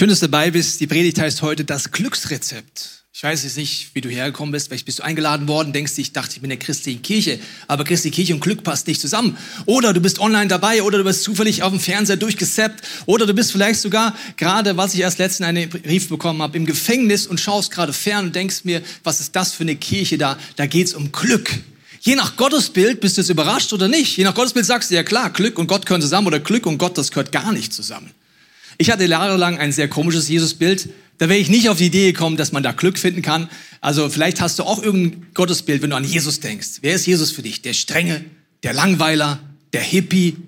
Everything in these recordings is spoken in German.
Schön, dass du dabei bist. Die Predigt heißt heute das Glücksrezept. Ich weiß jetzt nicht, wie du hergekommen bist. Vielleicht bist du eingeladen worden, denkst du, ich dachte, ich bin in der christlichen Kirche. Aber christliche Kirche und Glück passt nicht zusammen. Oder du bist online dabei oder du bist zufällig auf dem Fernseher durchgesappt. Oder du bist vielleicht sogar gerade, was ich erst letztens einen Brief bekommen habe, im Gefängnis und schaust gerade fern und denkst mir, was ist das für eine Kirche da? Da geht's um Glück. Je nach Gottesbild bist du jetzt überrascht oder nicht. Je nach Gottesbild sagst du, ja klar, Glück und Gott gehören zusammen oder Glück und Gott, das gehört gar nicht zusammen. Ich hatte jahrelang ein sehr komisches Jesusbild. Da wäre ich nicht auf die Idee gekommen, dass man da Glück finden kann. Also vielleicht hast du auch irgendein Gottesbild, wenn du an Jesus denkst. Wer ist Jesus für dich? Der Strenge, der Langweiler, der Hippie,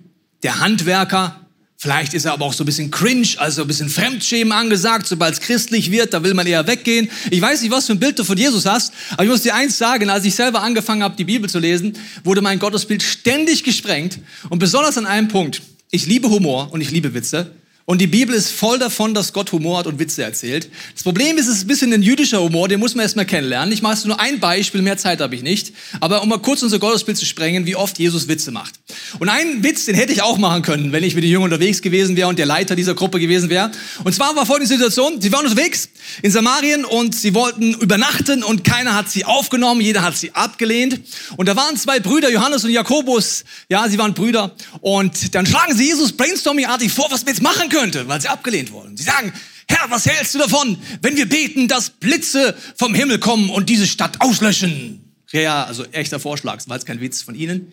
der Handwerker. Vielleicht ist er aber auch so ein bisschen cringe, also ein bisschen Fremdschämen angesagt. Sobald es christlich wird, da will man eher weggehen. Ich weiß nicht, was für ein Bild du von Jesus hast, aber ich muss dir eins sagen, als ich selber angefangen habe, die Bibel zu lesen, wurde mein Gottesbild ständig gesprengt. Und besonders an einem Punkt. Ich liebe Humor und ich liebe Witze. Und die Bibel ist voll davon, dass Gott Humor hat und Witze erzählt. Das Problem ist, es ist ein bisschen ein jüdischer Humor, den muss man erstmal kennenlernen. Ich mache nur ein Beispiel, mehr Zeit habe ich nicht. Aber um mal kurz unser Gottesbild zu sprengen, wie oft Jesus Witze macht. Und einen Witz, den hätte ich auch machen können, wenn ich mit den Jungen unterwegs gewesen wäre und der Leiter dieser Gruppe gewesen wäre. Und zwar war folgende Situation, sie waren unterwegs in Samarien und sie wollten übernachten und keiner hat sie aufgenommen, jeder hat sie abgelehnt. Und da waren zwei Brüder, Johannes und Jakobus, ja, sie waren Brüder. Und dann schlagen sie Jesus brainstorming-artig vor, was wir jetzt machen könnte, weil sie abgelehnt wurden. Sie sagen, Herr, was hältst du davon, wenn wir beten, dass Blitze vom Himmel kommen und diese Stadt auslöschen? Ja, also echter Vorschlag, war jetzt kein Witz von Ihnen.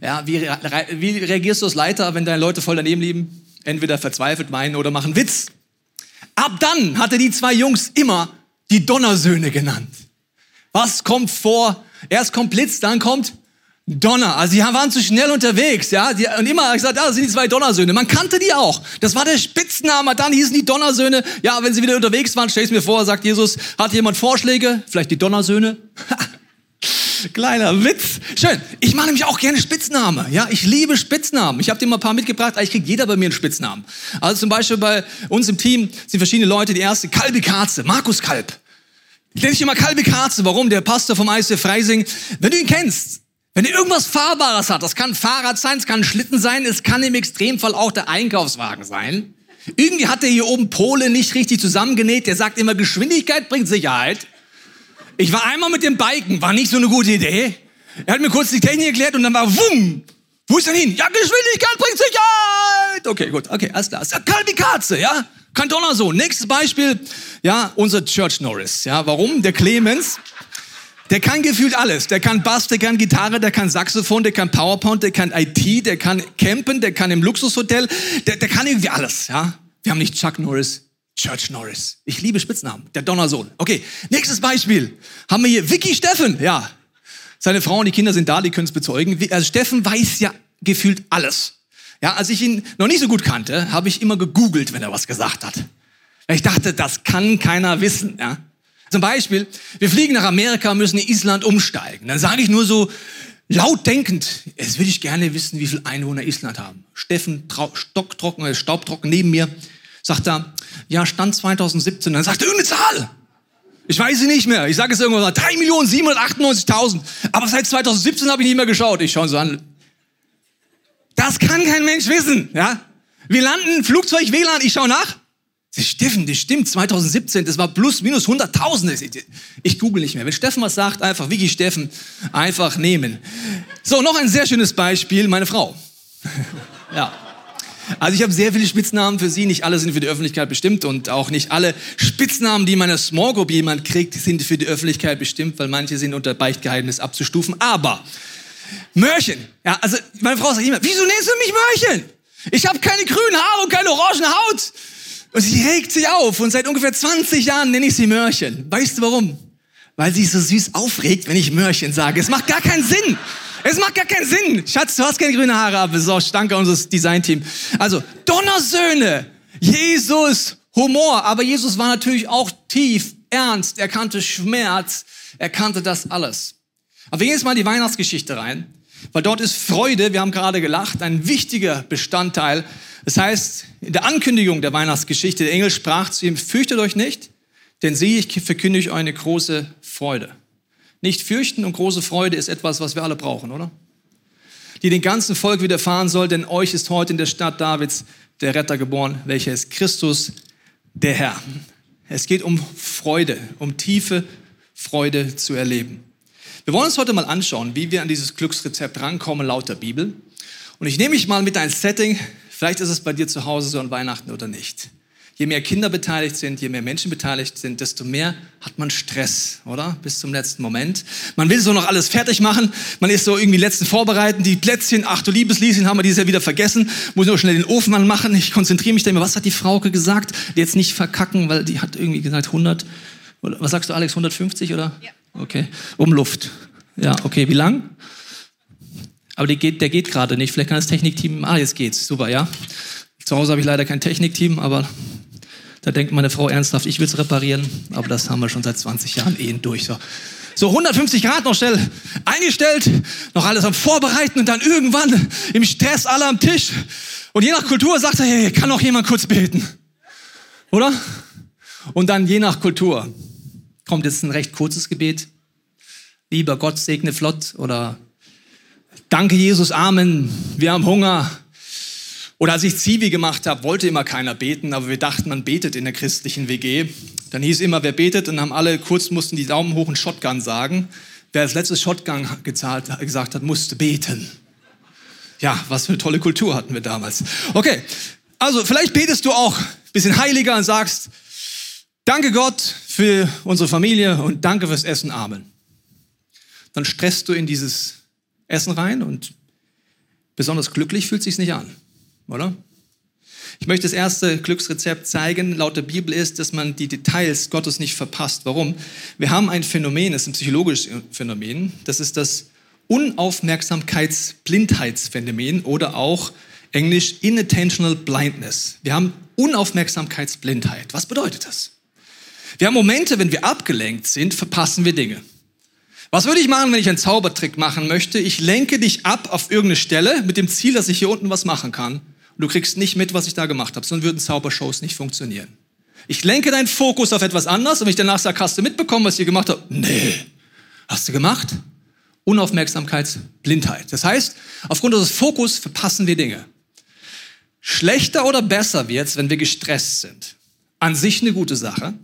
Ja, wie, wie reagierst du als Leiter, wenn deine Leute voll daneben liegen? Entweder verzweifelt meinen oder machen Witz. Ab dann hatte die zwei Jungs immer die Donnersöhne genannt. Was kommt vor? Erst kommt Blitz, dann kommt Donner. Also die waren zu schnell unterwegs, ja. Und immer gesagt, ah, das sind die zwei Donnersöhne. Man kannte die auch. Das war der Spitzname. Dann hießen die Donnersöhne. Ja, wenn sie wieder unterwegs waren, stell ich mir vor, sagt Jesus, hat jemand Vorschläge? Vielleicht die Donnersöhne? Kleiner Witz. Schön. Ich mache nämlich auch gerne Spitzname. Ja, ich liebe Spitznamen. Ich habe dir mal ein paar mitgebracht. Eigentlich kriegt jeder bei mir einen Spitznamen. Also zum Beispiel bei uns im Team sind verschiedene Leute. Die erste Kalbi Karze, Markus Kalb. Ich nenne dich immer Kalbi Karze. Warum? Der Pastor vom ICF Freising. Wenn du ihn kennst, wenn er irgendwas Fahrbares hat, das kann ein Fahrrad sein, es kann ein Schlitten sein, es kann im Extremfall auch der Einkaufswagen sein. Irgendwie hat er hier oben Pole nicht richtig zusammengenäht. Der sagt immer, Geschwindigkeit bringt Sicherheit. Ich war einmal mit dem Biken, war nicht so eine gute Idee. Er hat mir kurz die Technik erklärt und dann war wumm. Wo ist denn hin? Ja, Geschwindigkeit bringt Sicherheit. Okay, gut, okay, alles klar. Kalbi Katze, ja? Kein Donnersohn. Nächstes Beispiel, ja, unser Church Norris. Ja, warum? Der Clemens. Der kann gefühlt alles. Der kann Bass, der kann Gitarre, der kann Saxophon, der kann PowerPoint, der kann IT, der kann campen, der kann im Luxushotel, der, der kann irgendwie alles, ja. Wir haben nicht Chuck Norris, Church Norris. Ich liebe Spitznamen. Der Donnersohn. Okay, nächstes Beispiel. Haben wir hier Vicky Steffen. Ja, seine Frau und die Kinder sind da, die können es bezeugen. Also Steffen weiß ja gefühlt alles. Ja, als ich ihn noch nicht so gut kannte, habe ich immer gegoogelt, wenn er was gesagt hat. Ich dachte, das kann keiner wissen. Ja. Zum Beispiel, wir fliegen nach Amerika, müssen in Island umsteigen. Dann sage ich nur so laut denkend, jetzt würde ich gerne wissen, wie viele Einwohner Island haben. Steffen, stocktrocken, äh, staubtrocken neben mir, sagt er, ja, Stand 2017. Dann sagt er irgendeine Zahl. Ich weiß sie nicht mehr. Ich sage es irgendwann mal, 3.798.000. Aber seit 2017 habe ich nicht mehr geschaut. Ich schaue so an. Das kann kein Mensch wissen, ja? Wir landen, Flugzeug WLAN, ich schaue nach. Steffen, das stimmt, 2017, das war plus minus 100.000. Ich google nicht mehr. Wenn Steffen was sagt, einfach Wiki Steffen, einfach nehmen. So, noch ein sehr schönes Beispiel, meine Frau. ja. Also ich habe sehr viele Spitznamen für sie, nicht alle sind für die Öffentlichkeit bestimmt und auch nicht alle Spitznamen, die meine Small Group jemand kriegt, sind für die Öffentlichkeit bestimmt, weil manche sind unter Beichtgeheimnis abzustufen. Aber Mörchen, ja, also meine Frau sagt immer, wieso nennst du mich Mörchen? Ich habe keine grünen Haare und keine orangen Haut. Und sie regt sich auf und seit ungefähr 20 Jahren nenne ich sie Mörchen. Weißt du warum? Weil sie so süß aufregt, wenn ich Mörchen sage. Es macht gar keinen Sinn. Es macht gar keinen Sinn. Schatz, du hast keine grüne Haare, aber es ist auch danke unseres Designteam. Also, Donnersöhne, Jesus, Humor. Aber Jesus war natürlich auch tief, ernst. Er kannte Schmerz. Er kannte das alles. Aber wir gehen jetzt mal in die Weihnachtsgeschichte rein. Weil dort ist Freude, wir haben gerade gelacht, ein wichtiger Bestandteil das heißt, in der Ankündigung der Weihnachtsgeschichte, der Engel sprach zu ihm, fürchtet euch nicht, denn siehe, ich verkündige euch eine große Freude. Nicht fürchten und große Freude ist etwas, was wir alle brauchen, oder? Die den ganzen Volk widerfahren soll, denn euch ist heute in der Stadt Davids der Retter geboren, welcher ist Christus, der Herr. Es geht um Freude, um tiefe Freude zu erleben. Wir wollen uns heute mal anschauen, wie wir an dieses Glücksrezept rankommen laut der Bibel. Und ich nehme mich mal mit ein Setting, vielleicht ist es bei dir zu Hause so an Weihnachten oder nicht. Je mehr Kinder beteiligt sind, je mehr Menschen beteiligt sind, desto mehr hat man Stress, oder? Bis zum letzten Moment. Man will so noch alles fertig machen. Man ist so irgendwie letzten vorbereiten. Die Plätzchen, ach du liebes Lieschen, haben wir dieses Jahr wieder vergessen. Muss nur schnell den Ofen anmachen. Ich konzentriere mich da immer. Was hat die Frauke gesagt? Jetzt nicht verkacken, weil die hat irgendwie gesagt 100. Was sagst du, Alex? 150 oder? Ja. Okay. Um Luft. Ja, okay. Wie lang? Aber der geht, der geht gerade nicht. Vielleicht kann das Technikteam. Ah, jetzt geht's. Super, ja. Zu Hause habe ich leider kein Technikteam, aber da denkt meine Frau ernsthaft, ich will es reparieren, aber das haben wir schon seit 20 Jahren eh durch. So. so 150 Grad noch schnell eingestellt, noch alles am Vorbereiten und dann irgendwann im Stress alle am Tisch. Und je nach Kultur sagt er, hey, kann noch jemand kurz beten? Oder? Und dann je nach Kultur kommt jetzt ein recht kurzes Gebet. Lieber Gott, segne flott oder Danke Jesus, Amen, wir haben Hunger, oder als ich Zivi gemacht habe, wollte immer keiner beten, aber wir dachten, man betet in der christlichen WG. Dann hieß immer, wer betet, und haben alle kurz mussten die Daumen hoch und Shotgun sagen. Wer als letztes Shotgun gezahlt, gesagt hat, musste beten. Ja, was für eine tolle Kultur hatten wir damals. Okay, also vielleicht betest du auch ein bisschen heiliger und sagst, danke Gott für unsere Familie und danke fürs Essen, Amen. Dann stresst du in dieses Essen rein und besonders glücklich fühlt sich nicht an oder? Ich möchte das erste Glücksrezept zeigen, laut der Bibel ist, dass man die Details Gottes nicht verpasst. Warum? Wir haben ein Phänomen, das ist ein psychologisches Phänomen, das ist das Unaufmerksamkeitsblindheitsphänomen oder auch englisch Inattentional Blindness. Wir haben Unaufmerksamkeitsblindheit. Was bedeutet das? Wir haben Momente, wenn wir abgelenkt sind, verpassen wir Dinge. Was würde ich machen, wenn ich einen Zaubertrick machen möchte? Ich lenke dich ab auf irgendeine Stelle mit dem Ziel, dass ich hier unten was machen kann du kriegst nicht mit, was ich da gemacht habe, sonst würden Zaubershows nicht funktionieren. Ich lenke deinen Fokus auf etwas anderes und wenn ich danach sage, hast du mitbekommen, was ich hier gemacht habe? Nee. Hast du gemacht? Unaufmerksamkeitsblindheit. Das heißt, aufgrund unseres Fokus verpassen wir Dinge. Schlechter oder besser wird's, wenn wir gestresst sind. An sich eine gute Sache.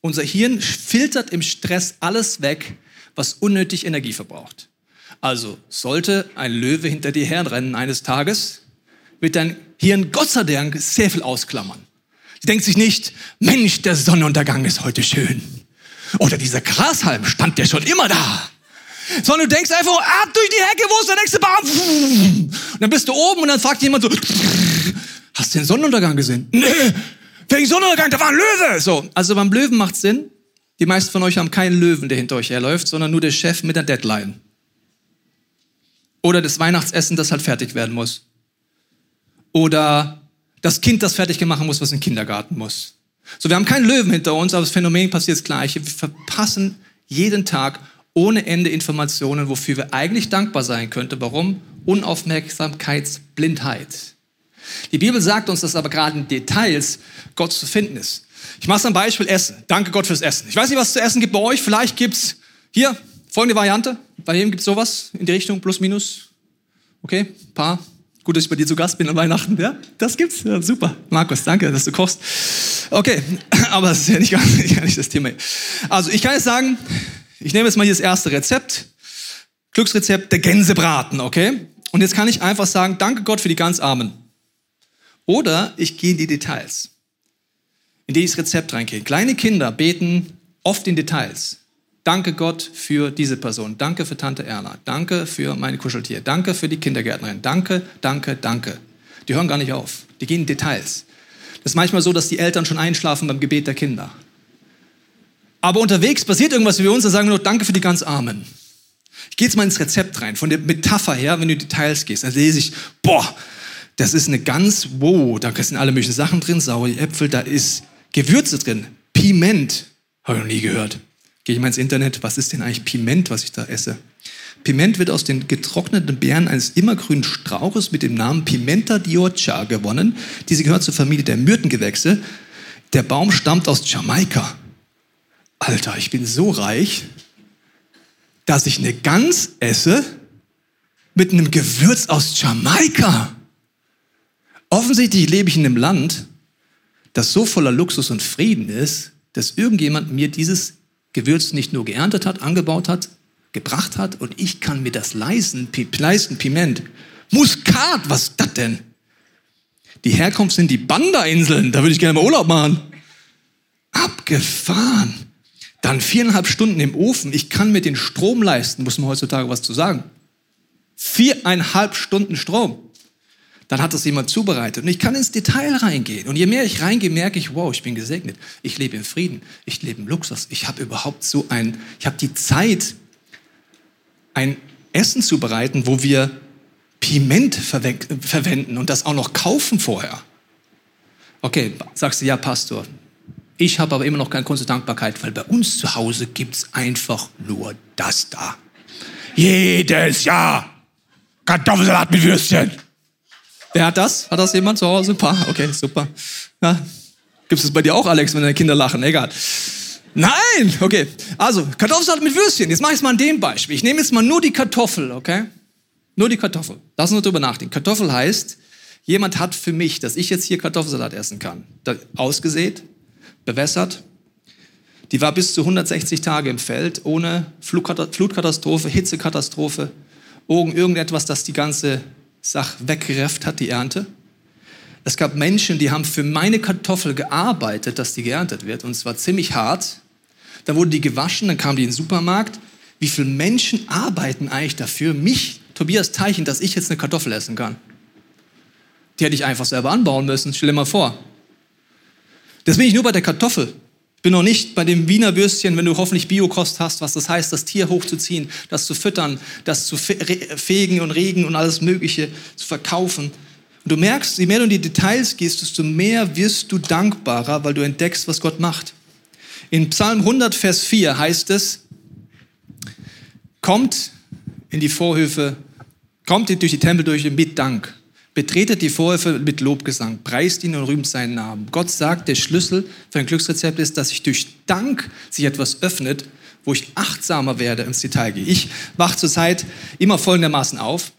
Unser Hirn filtert im Stress alles weg, was unnötig Energie verbraucht. Also sollte ein Löwe hinter dir herrennen eines Tages, wird dein Hirn Gott sei Dank sehr viel ausklammern. Sie denkt sich nicht, Mensch, der Sonnenuntergang ist heute schön. Oder dieser Grashalm stand ja schon immer da. Sondern du denkst einfach, ab durch die Hecke, wo ist der nächste Baum? Und dann bist du oben und dann fragt jemand so, hast du den Sonnenuntergang gesehen? Nee, wegen Sonnenuntergang, da war ein Löwe. So, also beim Löwen macht Sinn. Die meisten von euch haben keinen Löwen, der hinter euch herläuft, sondern nur der Chef mit der Deadline. Oder das Weihnachtsessen, das halt fertig werden muss. Oder das Kind, das fertig gemacht muss, was in den Kindergarten muss. So, wir haben keinen Löwen hinter uns, aber das Phänomen passiert das Gleiche. Wir verpassen jeden Tag ohne Ende Informationen, wofür wir eigentlich dankbar sein könnten. Warum? Unaufmerksamkeitsblindheit. Die Bibel sagt uns, dass aber gerade in Details Gott zu finden ist. Ich mache es am Beispiel Essen. Danke Gott fürs Essen. Ich weiß nicht, was es zu essen gibt bei euch. Vielleicht gibt's hier folgende Variante. Bei jedem gibt's sowas in die Richtung plus minus. Okay, paar Gut, dass ich bei dir zu Gast bin an Weihnachten. Ja, das gibt's. Ja, super. Markus, danke, dass du kochst. Okay, aber das ist ja nicht, gar nicht das Thema. Also, ich kann jetzt sagen, ich nehme jetzt mal hier das erste Rezept. Glücksrezept der Gänsebraten, okay? Und jetzt kann ich einfach sagen, danke Gott für die ganz Armen. Oder ich gehe in die Details, in die ich das Rezept reingehe. Kleine Kinder beten oft in Details. Danke Gott für diese Person. Danke für Tante Erna. Danke für mein Kuscheltier. Danke für die Kindergärtnerin. Danke, danke, danke. Die hören gar nicht auf. Die gehen in Details. Das ist manchmal so, dass die Eltern schon einschlafen beim Gebet der Kinder. Aber unterwegs passiert irgendwas für uns, dann sagen wir nur Danke für die ganz Armen. Ich gehe jetzt mal ins Rezept rein, von der Metapher her, wenn du in Details gehst. Dann lese ich, boah, das ist eine ganz, wow, da sind alle möglichen Sachen drin, saure Äpfel, da ist Gewürze drin, Piment, habe ich noch nie gehört. Gehe ich mal ins Internet, was ist denn eigentlich Piment, was ich da esse? Piment wird aus den getrockneten Beeren eines immergrünen Strauches mit dem Namen Pimenta diocha gewonnen. Diese gehört zur Familie der Myrtengewächse. Der Baum stammt aus Jamaika. Alter, ich bin so reich, dass ich eine Gans esse mit einem Gewürz aus Jamaika. Offensichtlich lebe ich in einem Land, das so voller Luxus und Frieden ist, dass irgendjemand mir dieses Gewürz nicht nur geerntet hat, angebaut hat, gebracht hat und ich kann mir das leisten, leisten Piment. Muskat, was ist das denn? Die Herkunft sind die Banda-Inseln, da würde ich gerne mal Urlaub machen. Abgefahren. Dann viereinhalb Stunden im Ofen. Ich kann mir den Strom leisten, muss man heutzutage was zu sagen. Viereinhalb Stunden Strom. Dann hat das jemand zubereitet. Und ich kann ins Detail reingehen. Und je mehr ich reingehe, merke ich, wow, ich bin gesegnet. Ich lebe im Frieden. Ich lebe im Luxus. Ich habe überhaupt so ein, ich habe die Zeit, ein Essen zu bereiten, wo wir Piment verwenden und das auch noch kaufen vorher. Okay, sagst du, ja, Pastor. Ich habe aber immer noch keine große Dankbarkeit, weil bei uns zu Hause gibt es einfach nur das da. Jedes Jahr Kartoffelsalat mit Würstchen. Wer hat das? Hat das jemand zu Hause? Paar? Okay, super. Ja. Gibt es bei dir auch, Alex, wenn deine Kinder lachen? Egal. Nein! Okay. Also, Kartoffelsalat mit Würstchen. Jetzt mache ich es mal an dem Beispiel. Ich nehme jetzt mal nur die Kartoffel, okay? Nur die Kartoffel. Lass uns drüber nachdenken. Kartoffel heißt, jemand hat für mich, dass ich jetzt hier Kartoffelsalat essen kann, ausgesät, bewässert. Die war bis zu 160 Tage im Feld, ohne Flutkatastrophe, Hitzekatastrophe, irgendetwas, das die ganze Sache weggerefft hat, die Ernte. Es gab Menschen, die haben für meine Kartoffel gearbeitet, dass die geerntet wird. Und es war ziemlich hart. Dann wurde die gewaschen, dann kam die in den Supermarkt. Wie viele Menschen arbeiten eigentlich dafür, mich, Tobias Teichen, dass ich jetzt eine Kartoffel essen kann? Die hätte ich einfach selber anbauen müssen. Stell dir mal vor. Das bin ich nur bei der Kartoffel. Bin noch nicht bei dem Wiener Würstchen, wenn du hoffentlich Biokost hast, was das heißt, das Tier hochzuziehen, das zu füttern, das zu fegen und regen und alles Mögliche zu verkaufen. Und du merkst, je mehr du in die Details gehst, desto mehr wirst du dankbarer, weil du entdeckst, was Gott macht. In Psalm 100, Vers 4 heißt es, kommt in die Vorhöfe, kommt durch die Tempel durch mit Dank. Betretet die Vorhöfe mit Lobgesang, preist ihn und rühmt seinen Namen. Gott sagt, der Schlüssel für ein Glücksrezept ist, dass sich durch Dank sich etwas öffnet, wo ich achtsamer werde ins Detail gehe. Ich wache zurzeit immer folgendermaßen auf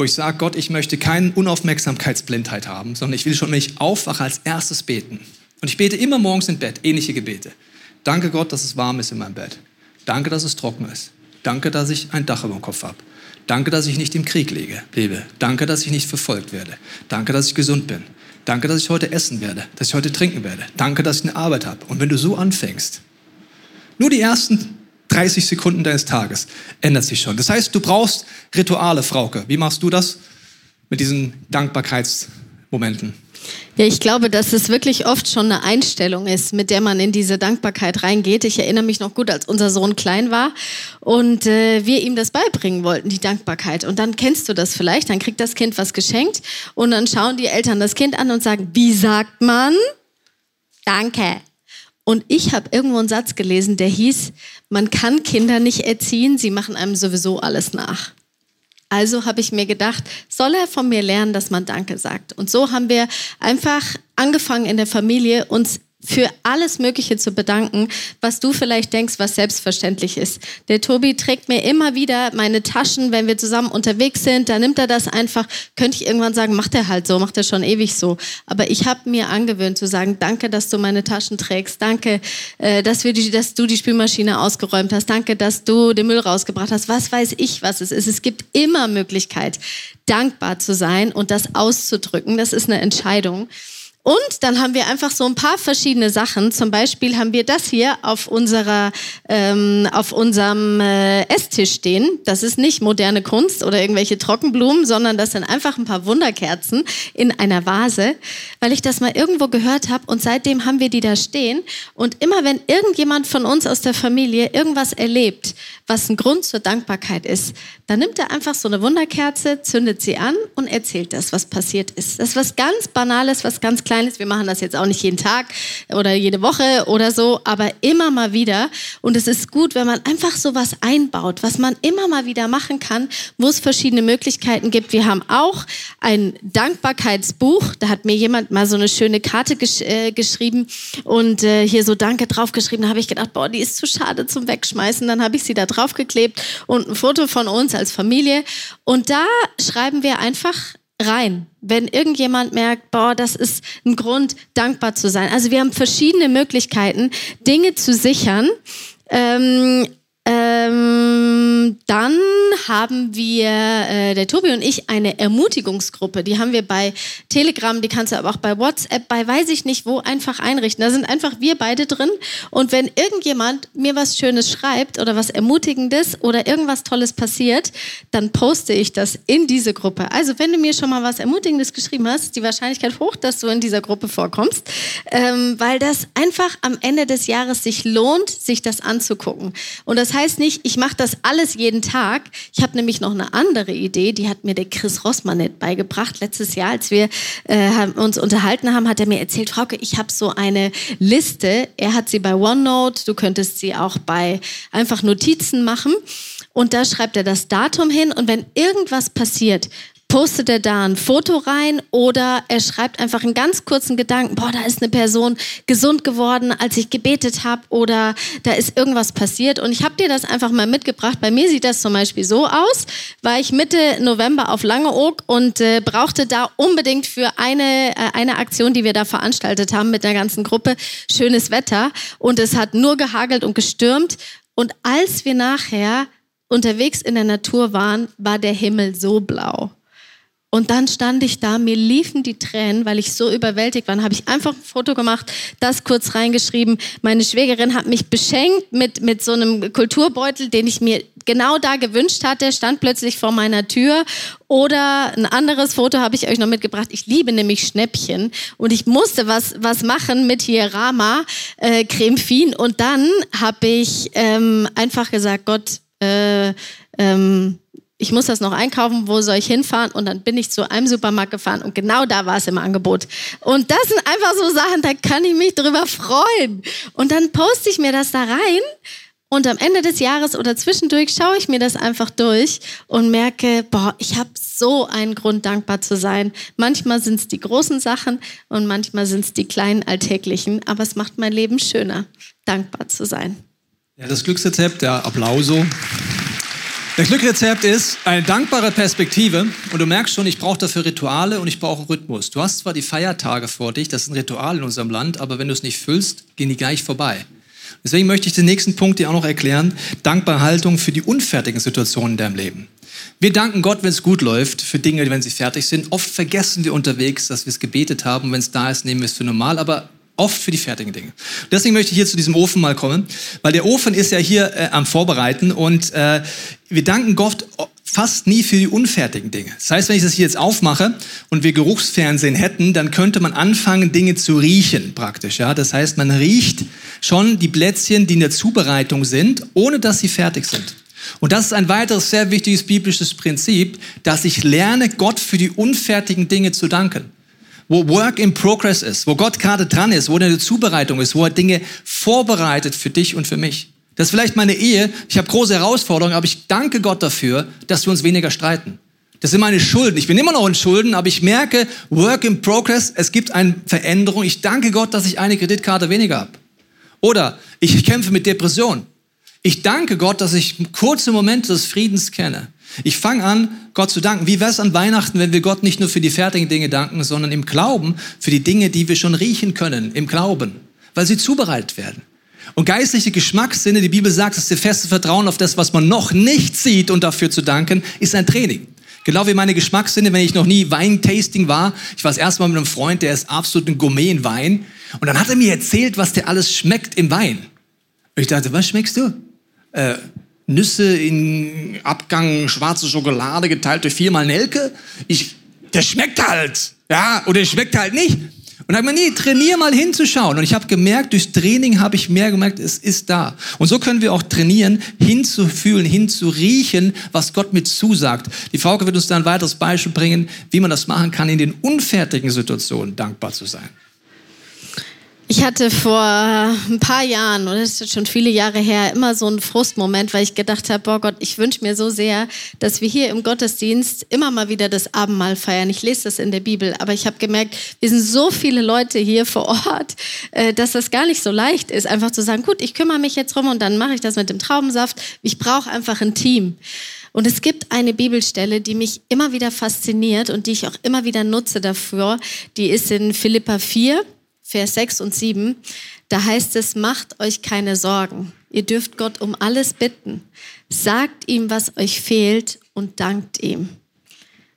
wo ich sage, Gott, ich möchte keine Unaufmerksamkeitsblindheit haben, sondern ich will schon, wenn ich aufwache, als erstes beten. Und ich bete immer morgens im Bett, ähnliche Gebete. Danke Gott, dass es warm ist in meinem Bett. Danke, dass es trocken ist. Danke, dass ich ein Dach über dem Kopf habe. Danke, dass ich nicht im Krieg lebe. Danke, dass ich nicht verfolgt werde. Danke, dass ich gesund bin. Danke, dass ich heute essen werde, dass ich heute trinken werde. Danke, dass ich eine Arbeit habe. Und wenn du so anfängst, nur die ersten 30 Sekunden deines Tages ändert sich schon. Das heißt, du brauchst Rituale, Frauke. Wie machst du das mit diesen Dankbarkeitsmomenten? Ja, ich glaube, dass es wirklich oft schon eine Einstellung ist, mit der man in diese Dankbarkeit reingeht. Ich erinnere mich noch gut, als unser Sohn klein war und äh, wir ihm das beibringen wollten, die Dankbarkeit. Und dann kennst du das vielleicht, dann kriegt das Kind was geschenkt und dann schauen die Eltern das Kind an und sagen, wie sagt man? Danke. Und ich habe irgendwo einen Satz gelesen, der hieß, man kann Kinder nicht erziehen, sie machen einem sowieso alles nach. Also habe ich mir gedacht, soll er von mir lernen, dass man Danke sagt. Und so haben wir einfach angefangen in der Familie, uns für alles Mögliche zu bedanken, was du vielleicht denkst, was selbstverständlich ist. Der Tobi trägt mir immer wieder meine Taschen, wenn wir zusammen unterwegs sind, da nimmt er das einfach. Könnte ich irgendwann sagen, macht er halt so, macht er schon ewig so. Aber ich habe mir angewöhnt zu sagen, danke, dass du meine Taschen trägst, danke, äh, dass, wir die, dass du die Spülmaschine ausgeräumt hast, danke, dass du den Müll rausgebracht hast. Was weiß ich, was es ist. Es gibt immer Möglichkeit, dankbar zu sein und das auszudrücken. Das ist eine Entscheidung. Und dann haben wir einfach so ein paar verschiedene Sachen. Zum Beispiel haben wir das hier auf, unserer, ähm, auf unserem äh, Esstisch stehen. Das ist nicht moderne Kunst oder irgendwelche Trockenblumen, sondern das sind einfach ein paar Wunderkerzen in einer Vase, weil ich das mal irgendwo gehört habe und seitdem haben wir die da stehen. Und immer wenn irgendjemand von uns aus der Familie irgendwas erlebt, was ein Grund zur Dankbarkeit ist, dann nimmt er einfach so eine Wunderkerze, zündet sie an und erzählt das, was passiert ist. Das ist was ganz Banales, was ganz Kleines. Wir machen das jetzt auch nicht jeden Tag oder jede Woche oder so, aber immer mal wieder. Und es ist gut, wenn man einfach so was einbaut, was man immer mal wieder machen kann, wo es verschiedene Möglichkeiten gibt. Wir haben auch ein Dankbarkeitsbuch. Da hat mir jemand mal so eine schöne Karte gesch äh, geschrieben und äh, hier so Danke draufgeschrieben. Da habe ich gedacht, boah, die ist zu schade zum Wegschmeißen. Dann habe ich sie da draufgeklebt und ein Foto von uns als Familie. Und da schreiben wir einfach rein, wenn irgendjemand merkt, boah, das ist ein Grund, dankbar zu sein. Also wir haben verschiedene Möglichkeiten, Dinge zu sichern. Ähm, ähm, dann haben wir, äh, der Tobi und ich, eine Ermutigungsgruppe. Die haben wir bei Telegram, die kannst du aber auch bei WhatsApp, bei weiß ich nicht wo, einfach einrichten. Da sind einfach wir beide drin. Und wenn irgendjemand mir was Schönes schreibt oder was Ermutigendes oder irgendwas Tolles passiert, dann poste ich das in diese Gruppe. Also wenn du mir schon mal was Ermutigendes geschrieben hast, ist die Wahrscheinlichkeit hoch, dass du in dieser Gruppe vorkommst, ähm, weil das einfach am Ende des Jahres sich lohnt, sich das anzugucken. Und das heißt, heißt nicht, ich mache das alles jeden Tag. Ich habe nämlich noch eine andere Idee, die hat mir der Chris Rossmann beigebracht. Letztes Jahr, als wir äh, uns unterhalten haben, hat er mir erzählt, Frauke, ich habe so eine Liste. Er hat sie bei OneNote, du könntest sie auch bei einfach Notizen machen. Und da schreibt er das Datum hin und wenn irgendwas passiert, postet er da ein Foto rein oder er schreibt einfach einen ganz kurzen Gedanken, boah, da ist eine Person gesund geworden, als ich gebetet habe oder da ist irgendwas passiert und ich habe dir das einfach mal mitgebracht. Bei mir sieht das zum Beispiel so aus, war ich Mitte November auf Langeoog und äh, brauchte da unbedingt für eine, äh, eine Aktion, die wir da veranstaltet haben mit der ganzen Gruppe, schönes Wetter und es hat nur gehagelt und gestürmt und als wir nachher unterwegs in der Natur waren, war der Himmel so blau. Und dann stand ich da, mir liefen die Tränen, weil ich so überwältigt war. Dann habe ich einfach ein Foto gemacht, das kurz reingeschrieben. Meine Schwägerin hat mich beschenkt mit, mit so einem Kulturbeutel, den ich mir genau da gewünscht hatte, stand plötzlich vor meiner Tür. Oder ein anderes Foto habe ich euch noch mitgebracht. Ich liebe nämlich Schnäppchen und ich musste was, was machen mit hier Rama, äh, Creme Fin. Und dann habe ich ähm, einfach gesagt, Gott, äh, ähm, ich muss das noch einkaufen, wo soll ich hinfahren? Und dann bin ich zu einem Supermarkt gefahren und genau da war es im Angebot. Und das sind einfach so Sachen, da kann ich mich drüber freuen. Und dann poste ich mir das da rein und am Ende des Jahres oder zwischendurch schaue ich mir das einfach durch und merke, boah, ich habe so einen Grund, dankbar zu sein. Manchmal sind es die großen Sachen und manchmal sind es die kleinen alltäglichen, aber es macht mein Leben schöner, dankbar zu sein. Ja, das Glücksrezept, der Applauso. Das Glückrezept ist eine dankbare Perspektive und du merkst schon, ich brauche dafür Rituale und ich brauche Rhythmus. Du hast zwar die Feiertage vor dich, das ist ein Ritual in unserem Land, aber wenn du es nicht füllst, gehen die gleich vorbei. Deswegen möchte ich den nächsten Punkt dir auch noch erklären. Dankbare Haltung für die unfertigen Situationen in deinem Leben. Wir danken Gott, wenn es gut läuft, für Dinge, wenn sie fertig sind. Oft vergessen wir unterwegs, dass wir es gebetet haben. Wenn es da ist, nehmen wir es für normal. Aber Oft für die fertigen Dinge. Deswegen möchte ich hier zu diesem Ofen mal kommen, weil der Ofen ist ja hier äh, am Vorbereiten und äh, wir danken Gott fast nie für die unfertigen Dinge. Das heißt, wenn ich das hier jetzt aufmache und wir Geruchsfernsehen hätten, dann könnte man anfangen, Dinge zu riechen praktisch. Ja? Das heißt, man riecht schon die Plätzchen, die in der Zubereitung sind, ohne dass sie fertig sind. Und das ist ein weiteres sehr wichtiges biblisches Prinzip, dass ich lerne, Gott für die unfertigen Dinge zu danken wo Work in Progress ist, wo Gott gerade dran ist, wo eine Zubereitung ist, wo er Dinge vorbereitet für dich und für mich. Das ist vielleicht meine Ehe. Ich habe große Herausforderungen, aber ich danke Gott dafür, dass wir uns weniger streiten. Das sind meine Schulden. Ich bin immer noch in Schulden, aber ich merke, Work in Progress, es gibt eine Veränderung. Ich danke Gott, dass ich eine Kreditkarte weniger habe. Oder ich kämpfe mit Depression. Ich danke Gott, dass ich kurze Momente des Friedens kenne. Ich fange an, Gott zu danken. Wie wäre es an Weihnachten, wenn wir Gott nicht nur für die fertigen Dinge danken, sondern im Glauben für die Dinge, die wir schon riechen können, im Glauben, weil sie zubereitet werden. Und geistliche Geschmackssinne, die Bibel sagt, dass das feste Vertrauen auf das, was man noch nicht sieht und dafür zu danken, ist ein Training. Genau wie meine Geschmackssinne, wenn ich noch nie Weintasting war. Ich war das erste Mal mit einem Freund, der ist absolut ein Gourmet in Wein. Und dann hat er mir erzählt, was der alles schmeckt im Wein. Und ich dachte, was schmeckst du? Äh, Nüsse in Abgang schwarze Schokolade geteilt durch viermal Nelke. Ich, der schmeckt halt. Ja, oder der schmeckt halt nicht. Und dann hat man, nee, trainier mal hinzuschauen. Und ich habe gemerkt, durchs Training habe ich mehr gemerkt, es ist da. Und so können wir auch trainieren, hinzufühlen, hinzuriechen, was Gott mit zusagt. Die Frauke wird uns da ein weiteres Beispiel bringen, wie man das machen kann, in den unfertigen Situationen dankbar zu sein. Ich hatte vor ein paar Jahren, oder das ist schon viele Jahre her, immer so einen Frustmoment, weil ich gedacht habe, boah Gott, ich wünsche mir so sehr, dass wir hier im Gottesdienst immer mal wieder das Abendmahl feiern. Ich lese das in der Bibel, aber ich habe gemerkt, wir sind so viele Leute hier vor Ort, äh, dass das gar nicht so leicht ist, einfach zu sagen, gut, ich kümmere mich jetzt rum und dann mache ich das mit dem Traubensaft. Ich brauche einfach ein Team. Und es gibt eine Bibelstelle, die mich immer wieder fasziniert und die ich auch immer wieder nutze dafür. Die ist in Philippa 4, Vers 6 und 7. Da heißt es, macht euch keine Sorgen. Ihr dürft Gott um alles bitten. Sagt ihm, was euch fehlt und dankt ihm.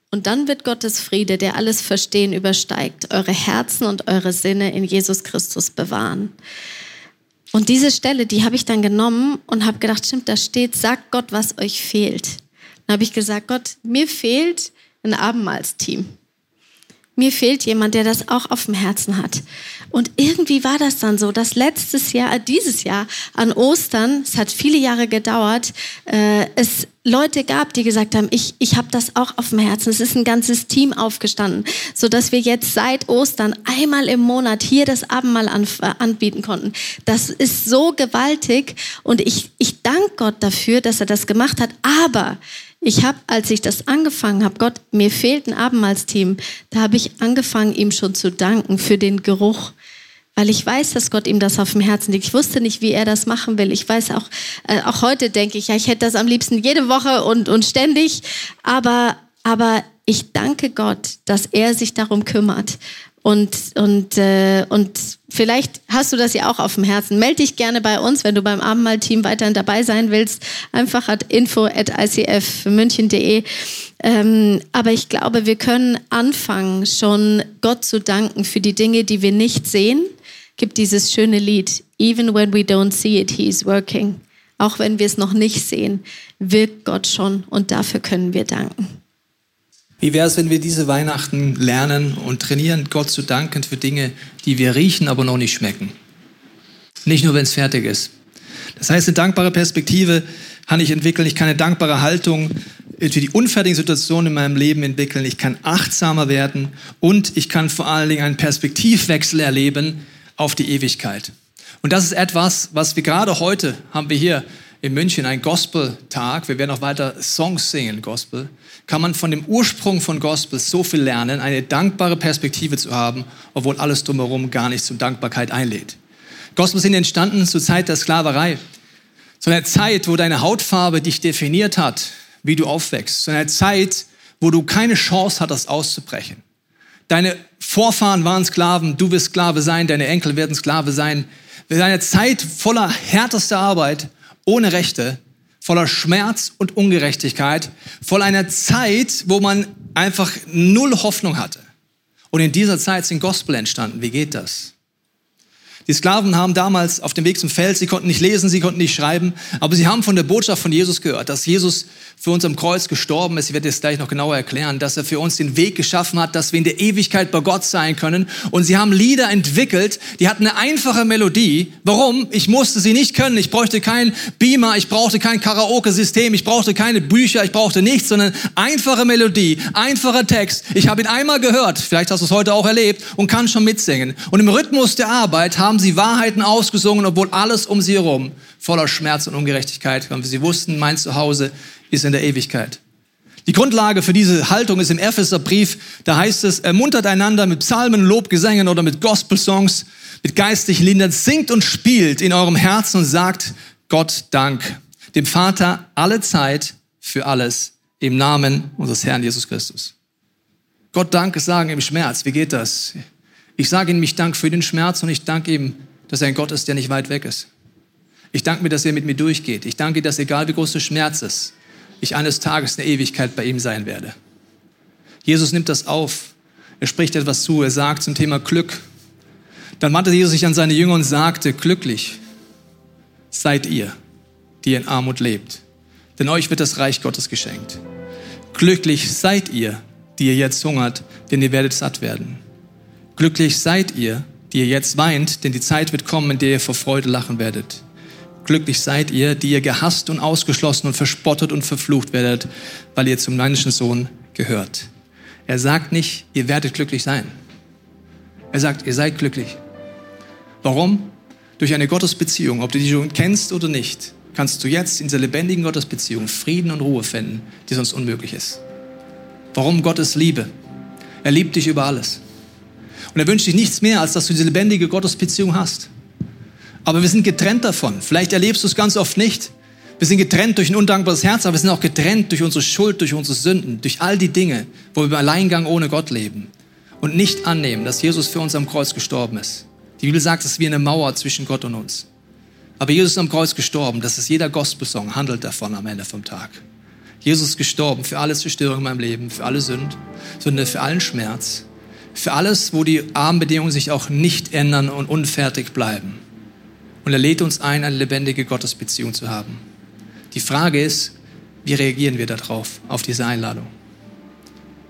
Und dann wird Gottes Friede, der alles Verstehen übersteigt, eure Herzen und eure Sinne in Jesus Christus bewahren. Und diese Stelle, die habe ich dann genommen und habe gedacht, stimmt, da steht, sagt Gott, was euch fehlt. Dann habe ich gesagt, Gott, mir fehlt ein Abendmahlsteam. Mir fehlt jemand, der das auch auf dem Herzen hat. Und irgendwie war das dann so, dass letztes Jahr, äh, dieses Jahr an Ostern, es hat viele Jahre gedauert, äh, es Leute gab, die gesagt haben, ich, ich habe das auch auf dem Herzen. Es ist ein ganzes Team aufgestanden, so dass wir jetzt seit Ostern einmal im Monat hier das Abendmahl an, äh, anbieten konnten. Das ist so gewaltig und ich, ich danke Gott dafür, dass er das gemacht hat. Aber ich habe, als ich das angefangen habe, Gott, mir fehlt ein Abendmahlsteam, da habe ich angefangen, ihm schon zu danken für den Geruch. Weil ich weiß, dass Gott ihm das auf dem Herzen liegt. Ich wusste nicht, wie er das machen will. Ich weiß auch, äh, auch heute denke ich, ja, ich hätte das am liebsten jede Woche und, und ständig. Aber, aber ich danke Gott, dass er sich darum kümmert. Und, und, äh, und vielleicht hast du das ja auch auf dem Herzen. Melde dich gerne bei uns, wenn du beim Abendmahl-Team weiterhin dabei sein willst. Einfach at info at icfmünchen.de. Ähm, aber ich glaube, wir können anfangen, schon Gott zu danken für die Dinge, die wir nicht sehen. Gibt dieses schöne Lied, Even when we don't see it, he is working. Auch wenn wir es noch nicht sehen, wirkt Gott schon und dafür können wir danken. Wie wäre es, wenn wir diese Weihnachten lernen und trainieren, Gott zu danken für Dinge, die wir riechen, aber noch nicht schmecken? Nicht nur, wenn es fertig ist. Das heißt, eine dankbare Perspektive kann ich entwickeln. Ich kann eine dankbare Haltung für die unfertigen Situationen in meinem Leben entwickeln. Ich kann achtsamer werden und ich kann vor allen Dingen einen Perspektivwechsel erleben auf die Ewigkeit. Und das ist etwas, was wir gerade heute haben wir hier in München einen Gospel-Tag. Wir werden auch weiter Songs singen, Gospel kann man von dem Ursprung von Gospel so viel lernen, eine dankbare Perspektive zu haben, obwohl alles drumherum gar nicht zur Dankbarkeit einlädt. Gospel sind entstanden zur Zeit der Sklaverei, zu einer Zeit, wo deine Hautfarbe dich definiert hat, wie du aufwächst, zu einer Zeit, wo du keine Chance hattest auszubrechen. Deine Vorfahren waren Sklaven, du wirst Sklave sein, deine Enkel werden Sklave sein. Eine Zeit voller härtester Arbeit, ohne Rechte, voller Schmerz und Ungerechtigkeit, voller einer Zeit, wo man einfach null Hoffnung hatte. Und in dieser Zeit sind Gospel entstanden. Wie geht das? Die Sklaven haben damals auf dem Weg zum Feld, sie konnten nicht lesen, sie konnten nicht schreiben, aber sie haben von der Botschaft von Jesus gehört, dass Jesus für uns am Kreuz gestorben ist. Ich werde es gleich noch genauer erklären, dass er für uns den Weg geschaffen hat, dass wir in der Ewigkeit bei Gott sein können. Und sie haben Lieder entwickelt, die hatten eine einfache Melodie. Warum? Ich musste sie nicht können. Ich bräuchte kein Beamer, ich brauchte kein Karaoke-System, ich brauchte keine Bücher, ich brauchte nichts, sondern einfache Melodie, einfacher Text. Ich habe ihn einmal gehört, vielleicht hast du es heute auch erlebt und kann schon mitsingen. Und im Rhythmus der Arbeit haben sie Wahrheiten ausgesungen, obwohl alles um sie herum voller Schmerz und Ungerechtigkeit war. Sie wussten, mein Zuhause ist in der Ewigkeit. Die Grundlage für diese Haltung ist im Epheserbrief. Da heißt es, ermuntert einander mit Psalmen, Lobgesängen oder mit Gospelsongs, mit geistlichen Liedern, singt und spielt in eurem Herzen und sagt Gott Dank, dem Vater alle Zeit für alles, im Namen unseres Herrn Jesus Christus. Gott Dank sagen im Schmerz. Wie geht das? Ich sage ihm, ich danke für den Schmerz und ich danke ihm, dass er ein Gott ist, der nicht weit weg ist. Ich danke mir, dass er mit mir durchgeht. Ich danke, dass egal wie groß der Schmerz ist, ich eines Tages eine Ewigkeit bei ihm sein werde. Jesus nimmt das auf. Er spricht etwas zu. Er sagt zum Thema Glück. Dann wandte Jesus sich an seine Jünger und sagte, glücklich seid ihr, die in Armut lebt. Denn euch wird das Reich Gottes geschenkt. Glücklich seid ihr, die ihr jetzt hungert, denn ihr werdet satt werden. Glücklich seid ihr, die ihr jetzt weint, denn die Zeit wird kommen, in der ihr vor Freude lachen werdet. Glücklich seid ihr, die ihr gehasst und ausgeschlossen und verspottet und verflucht werdet, weil ihr zum Menschensohn gehört. Er sagt nicht, ihr werdet glücklich sein. Er sagt, ihr seid glücklich. Warum? Durch eine Gottesbeziehung, ob du die schon kennst oder nicht, kannst du jetzt in dieser lebendigen Gottesbeziehung Frieden und Ruhe finden, die sonst unmöglich ist. Warum Gottes Liebe? Er liebt dich über alles. Und er wünscht dich nichts mehr, als dass du diese lebendige Gottesbeziehung hast. Aber wir sind getrennt davon. Vielleicht erlebst du es ganz oft nicht. Wir sind getrennt durch ein undankbares Herz, aber wir sind auch getrennt durch unsere Schuld, durch unsere Sünden, durch all die Dinge, wo wir im Alleingang ohne Gott leben und nicht annehmen, dass Jesus für uns am Kreuz gestorben ist. Die Bibel sagt, es ist wie eine Mauer zwischen Gott und uns. Aber Jesus ist am Kreuz gestorben. Das ist jeder Gospelsong, handelt davon am Ende vom Tag. Jesus ist gestorben für alle Zerstörung in meinem Leben, für alle Sünd, Sünde, für allen Schmerz, für alles, wo die Armenbedingungen sich auch nicht ändern und unfertig bleiben. Und er lädt uns ein, eine lebendige Gottesbeziehung zu haben. Die Frage ist, wie reagieren wir darauf, auf diese Einladung?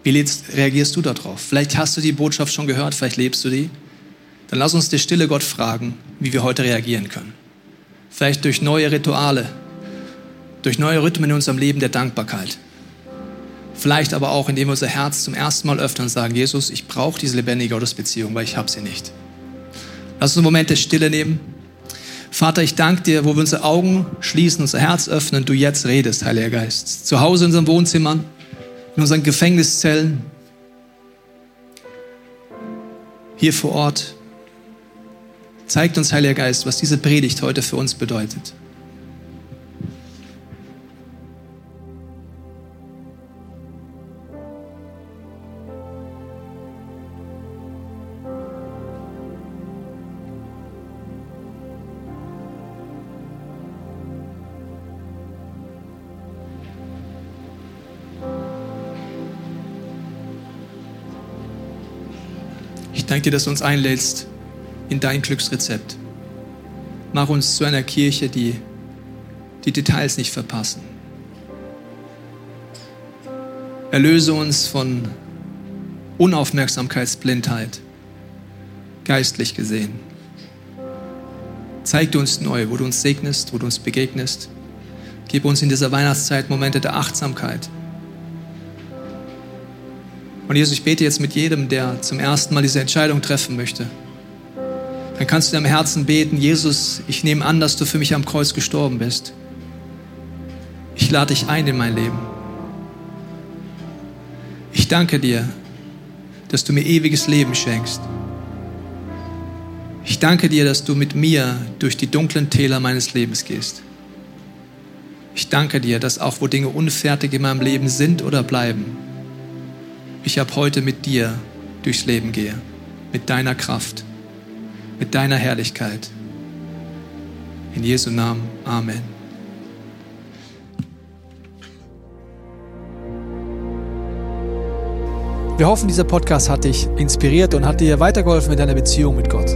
Wie reagierst du darauf? Vielleicht hast du die Botschaft schon gehört, vielleicht lebst du die. Dann lass uns der stille Gott fragen, wie wir heute reagieren können. Vielleicht durch neue Rituale, durch neue Rhythmen in unserem Leben der Dankbarkeit. Vielleicht aber auch, indem wir unser Herz zum ersten Mal öffnen und sagen, Jesus, ich brauche diese lebendige Gottesbeziehung, weil ich habe sie nicht. Lass uns einen Moment der Stille nehmen. Vater, ich danke dir, wo wir unsere Augen schließen, unser Herz öffnen, du jetzt redest, Heiliger Geist. Zu Hause in unseren Wohnzimmern, in unseren Gefängniszellen, hier vor Ort. Zeigt uns, Heiliger Geist, was diese Predigt heute für uns bedeutet. Danke dass du uns einlädst in dein Glücksrezept. Mach uns zu einer Kirche, die die Details nicht verpassen. Erlöse uns von Unaufmerksamkeitsblindheit, geistlich gesehen. Zeig uns neu, wo du uns segnest, wo du uns begegnest. Gib uns in dieser Weihnachtszeit Momente der Achtsamkeit, und Jesus, ich bete jetzt mit jedem, der zum ersten Mal diese Entscheidung treffen möchte. Dann kannst du in deinem Herzen beten, Jesus, ich nehme an, dass du für mich am Kreuz gestorben bist. Ich lade dich ein in mein Leben. Ich danke dir, dass du mir ewiges Leben schenkst. Ich danke dir, dass du mit mir durch die dunklen Täler meines Lebens gehst. Ich danke dir, dass auch wo Dinge unfertig in meinem Leben sind oder bleiben, ich ab heute mit dir durchs Leben gehe, mit deiner Kraft, mit deiner Herrlichkeit. In Jesu Namen, Amen. Wir hoffen, dieser Podcast hat dich inspiriert und hat dir weitergeholfen in deiner Beziehung mit Gott.